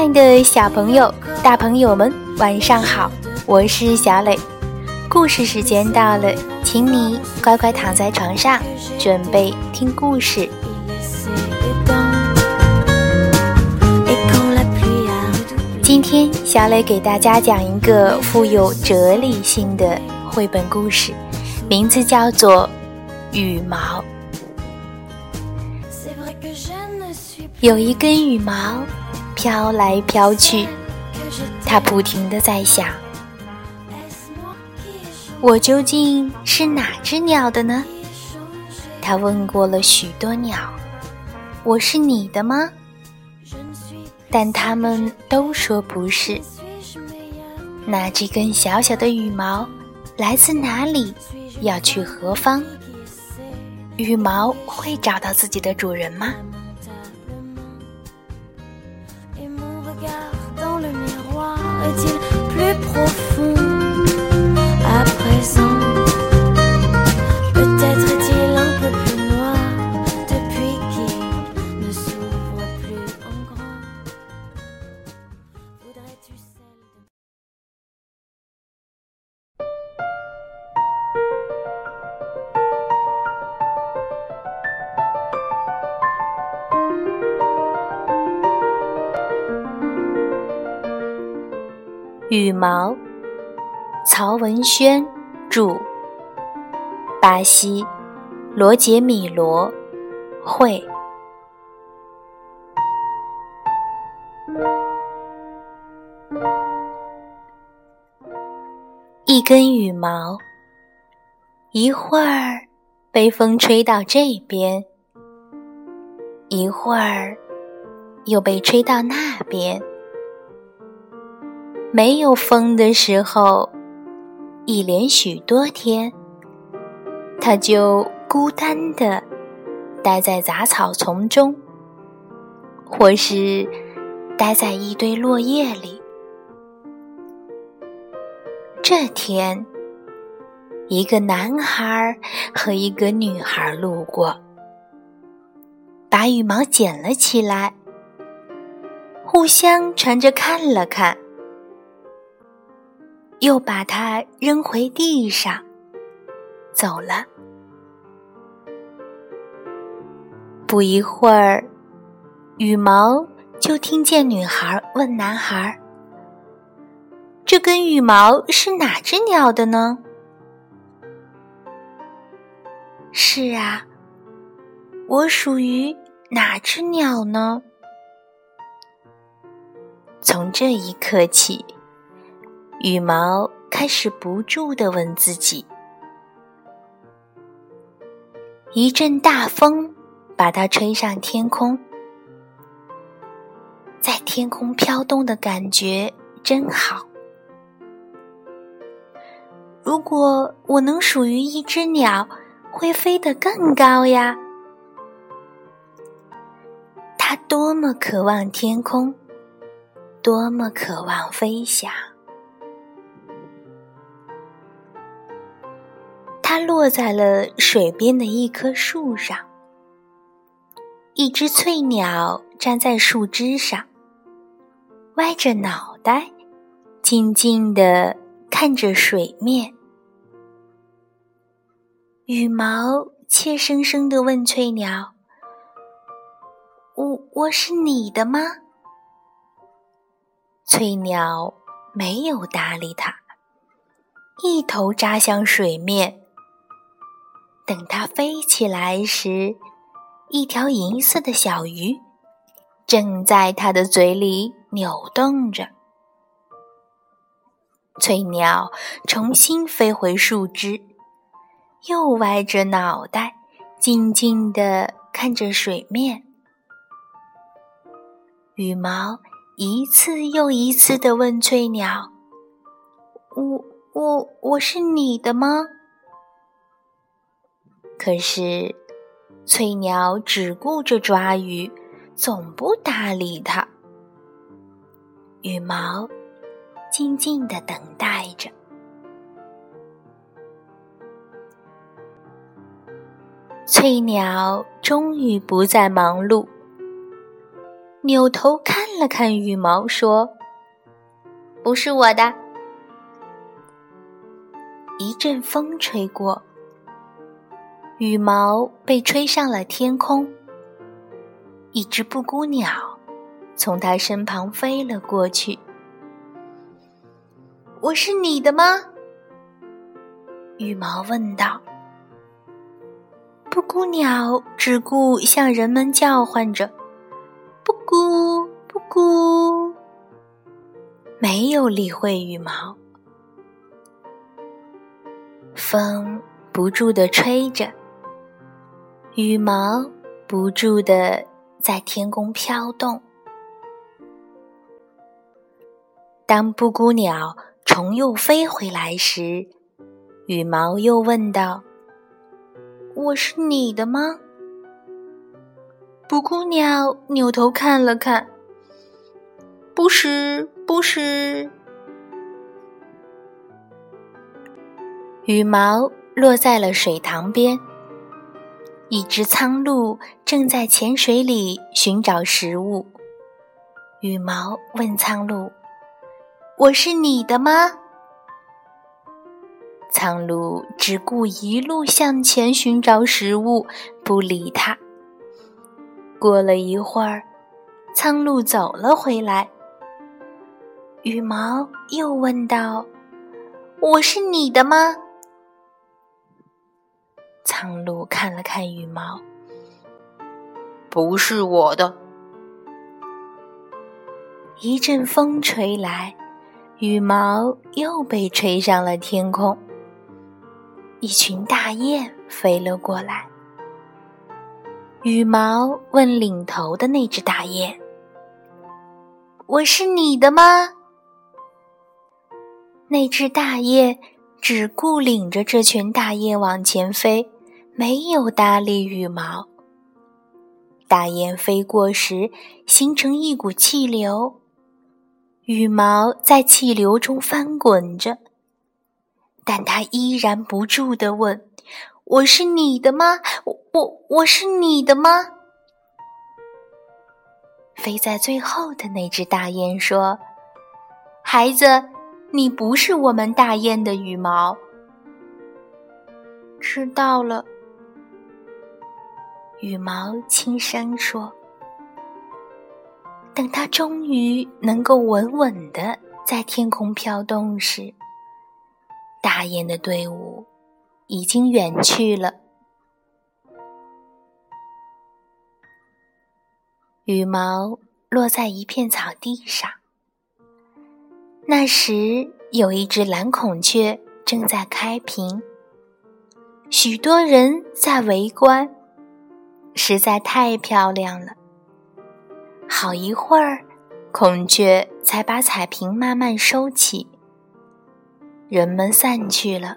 爱的小朋友、大朋友们，晚上好！我是小磊，故事时间到了，请你乖乖躺在床上，准备听故事。今天，小磊给大家讲一个富有哲理性的绘本故事，名字叫做《羽毛》。有一根羽毛飘来飘去，它不停的在想：我究竟是哪只鸟的呢？他问过了许多鸟：“我是你的吗？”但他们都说不是。那这根小小的羽毛来自哪里？要去何方？羽毛会找到自己的主人吗？羽毛，曹文轩著，巴西，罗杰米罗绘。一根羽毛，一会儿被风吹到这边，一会儿又被吹到那边。没有风的时候，一连许多天，它就孤单的待在杂草丛中，或是待在一堆落叶里。这天，一个男孩和一个女孩路过，把羽毛捡了起来，互相传着看了看。又把它扔回地上，走了。不一会儿，羽毛就听见女孩问男孩：“这根羽毛是哪只鸟的呢？”“是啊，我属于哪只鸟呢？”从这一刻起。羽毛开始不住地问自己：“一阵大风把它吹上天空，在天空飘动的感觉真好。如果我能属于一只鸟，会飞得更高呀！它多么渴望天空，多么渴望飞翔。”它落在了水边的一棵树上。一只翠鸟站在树枝上，歪着脑袋，静静地看着水面。羽毛怯生生地问翠鸟：“我我是你的吗？”翠鸟没有搭理它，一头扎向水面。等它飞起来时，一条银色的小鱼正在它的嘴里扭动着。翠鸟重新飞回树枝，又歪着脑袋，静静地看着水面。羽毛一次又一次地问翠鸟：“我、我、我是你的吗？”可是，翠鸟只顾着抓鱼，总不搭理它。羽毛静静的等待着。翠鸟终于不再忙碌，扭头看了看羽毛，说：“不是我的。”一阵风吹过，羽毛被吹上了天空。一只布谷鸟从他身旁飞了过去。“我是你的吗？”羽毛问道。布谷鸟只顾向人们叫唤着：“布谷，布谷。”没有理会羽毛。风不住地吹着，羽毛不住地在天空飘动。当布谷鸟重又飞回来时，羽毛又问道。我是你的吗？布谷鸟扭头看了看，不是，不是。羽毛落在了水塘边，一只苍鹭正在浅水里寻找食物。羽毛问苍鹭：“我是你的吗？”苍鹭只顾一路向前寻找食物，不理它。过了一会儿，苍鹭走了回来。羽毛又问道：“我是你的吗？”苍鹭看了看羽毛，“不是我的。”一阵风吹来，羽毛又被吹上了天空。一群大雁飞了过来，羽毛问领头的那只大雁：“我是你的吗？”那只大雁只顾领着这群大雁往前飞，没有搭理羽毛。大雁飞过时，形成一股气流，羽毛在气流中翻滚着。但他依然不住地问：“我是你的吗？我我我是你的吗？”飞在最后的那只大雁说：“孩子，你不是我们大雁的羽毛。”知道了，羽毛轻声说。等它终于能够稳稳的在天空飘动时。大雁的队伍已经远去了。羽毛落在一片草地上。那时有一只蓝孔雀正在开屏，许多人在围观，实在太漂亮了。好一会儿，孔雀才把彩屏慢慢收起。人们散去了。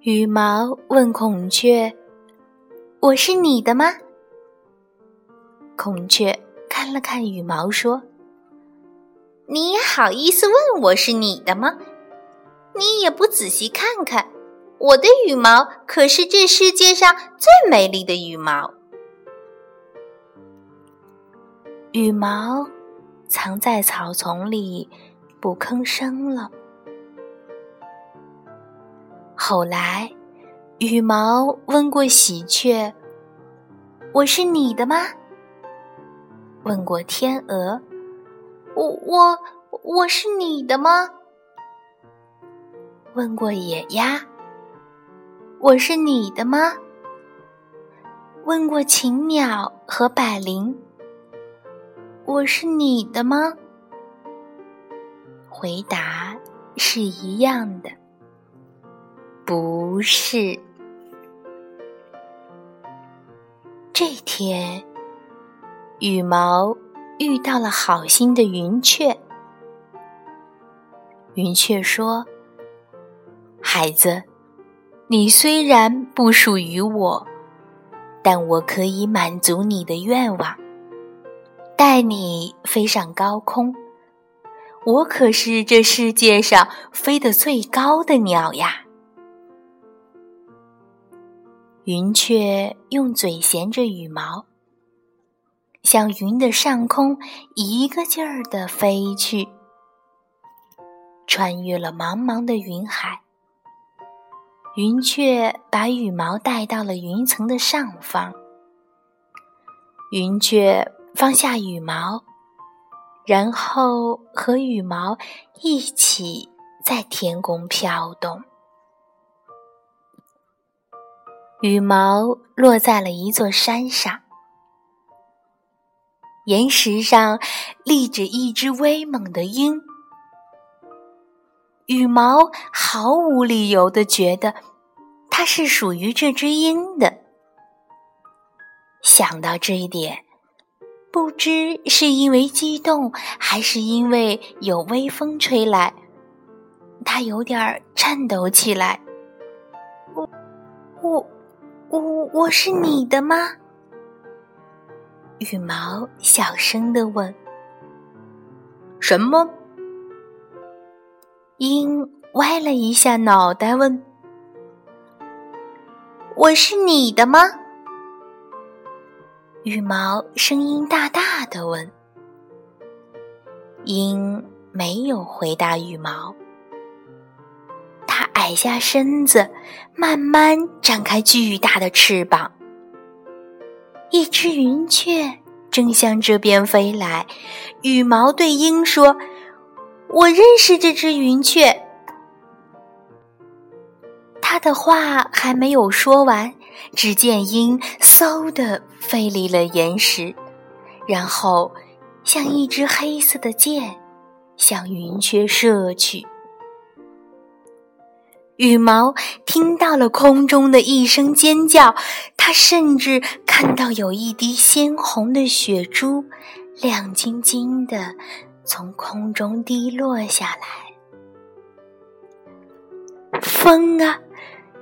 羽毛问孔雀：“我是你的吗？”孔雀看了看羽毛，说：“你也好意思问我是你的吗？你也不仔细看看，我的羽毛可是这世界上最美丽的羽毛。”羽毛藏在草丛里。不吭声了。后来，羽毛问过喜鹊：“我是你的吗？”问过天鹅：“我我我是你的吗？”问过野鸭：“我是你的吗？”问过禽鸟和百灵：“我是你的吗？”回答是一样的，不是。这天，羽毛遇到了好心的云雀。云雀说：“孩子，你虽然不属于我，但我可以满足你的愿望，带你飞上高空。”我可是这世界上飞得最高的鸟呀！云雀用嘴衔着羽毛，向云的上空一个劲儿地飞去，穿越了茫茫的云海。云雀把羽毛带到了云层的上方，云雀放下羽毛，然后和羽毛一起在天空飘动。羽毛落在了一座山上，岩石上立着一只威猛的鹰。羽毛毫无理由的觉得，它是属于这只鹰的。想到这一点，不知是因为激动，还是因为有微风吹来，它有点颤抖起来。我，我，我，我是你的吗？羽毛小声的问。什么？鹰歪了一下脑袋，问：“我是你的吗？”羽毛声音大大的问。鹰没有回答羽毛，它矮下身子，慢慢展开巨大的翅膀。一只云雀正向这边飞来，羽毛对鹰说。我认识这只云雀。他的话还没有说完，只见鹰嗖的飞离了岩石，然后像一支黑色的箭向云雀射去。羽毛听到了空中的一声尖叫，他甚至看到有一滴鲜红的血珠，亮晶晶的。从空中滴落下来，风啊，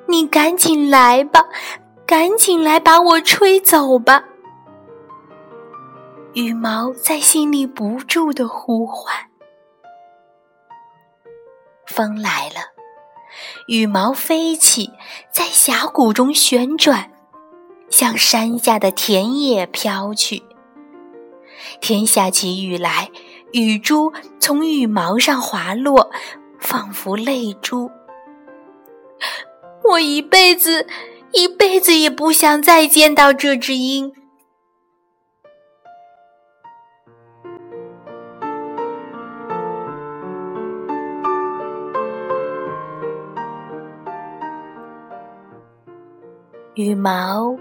你赶紧来吧，赶紧来把我吹走吧！羽毛在心里不住的呼唤。风来了，羽毛飞起，在峡谷中旋转，向山下的田野飘去。天下起雨来。雨珠从羽毛上滑落，仿佛泪珠。我一辈子，一辈子也不想再见到这只鹰。羽毛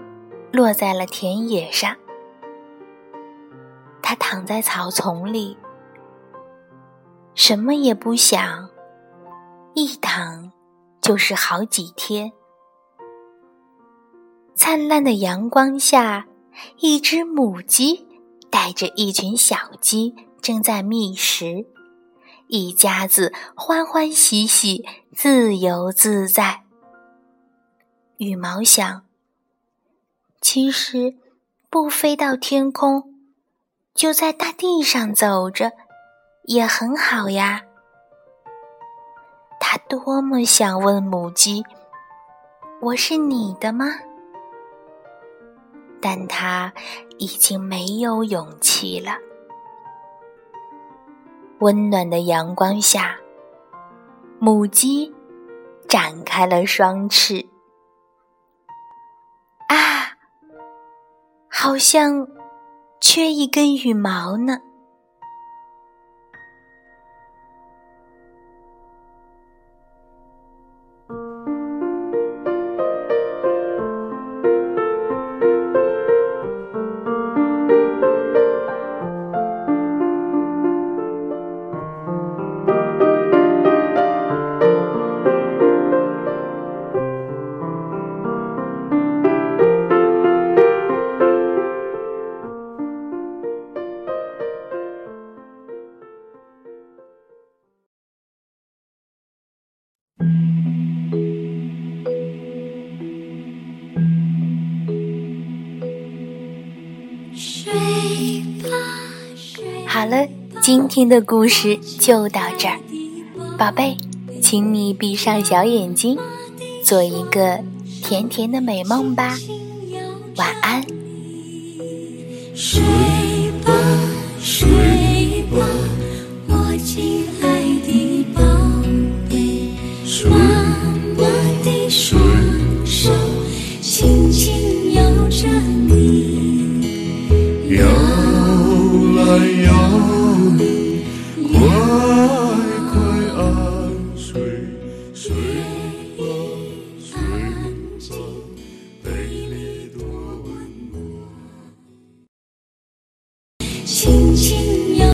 落在了田野上，它躺在草丛里。什么也不想，一躺就是好几天。灿烂的阳光下，一只母鸡带着一群小鸡正在觅食，一家子欢欢喜喜，自由自在。羽毛想，其实不飞到天空，就在大地上走着。也很好呀。他多么想问母鸡：“我是你的吗？”但他已经没有勇气了。温暖的阳光下，母鸡展开了双翅。好像缺一根羽毛呢。好了今天的故事就到这儿。宝贝请你闭上小眼睛做一个甜甜的美梦吧。晚安。睡吧睡吧我亲爱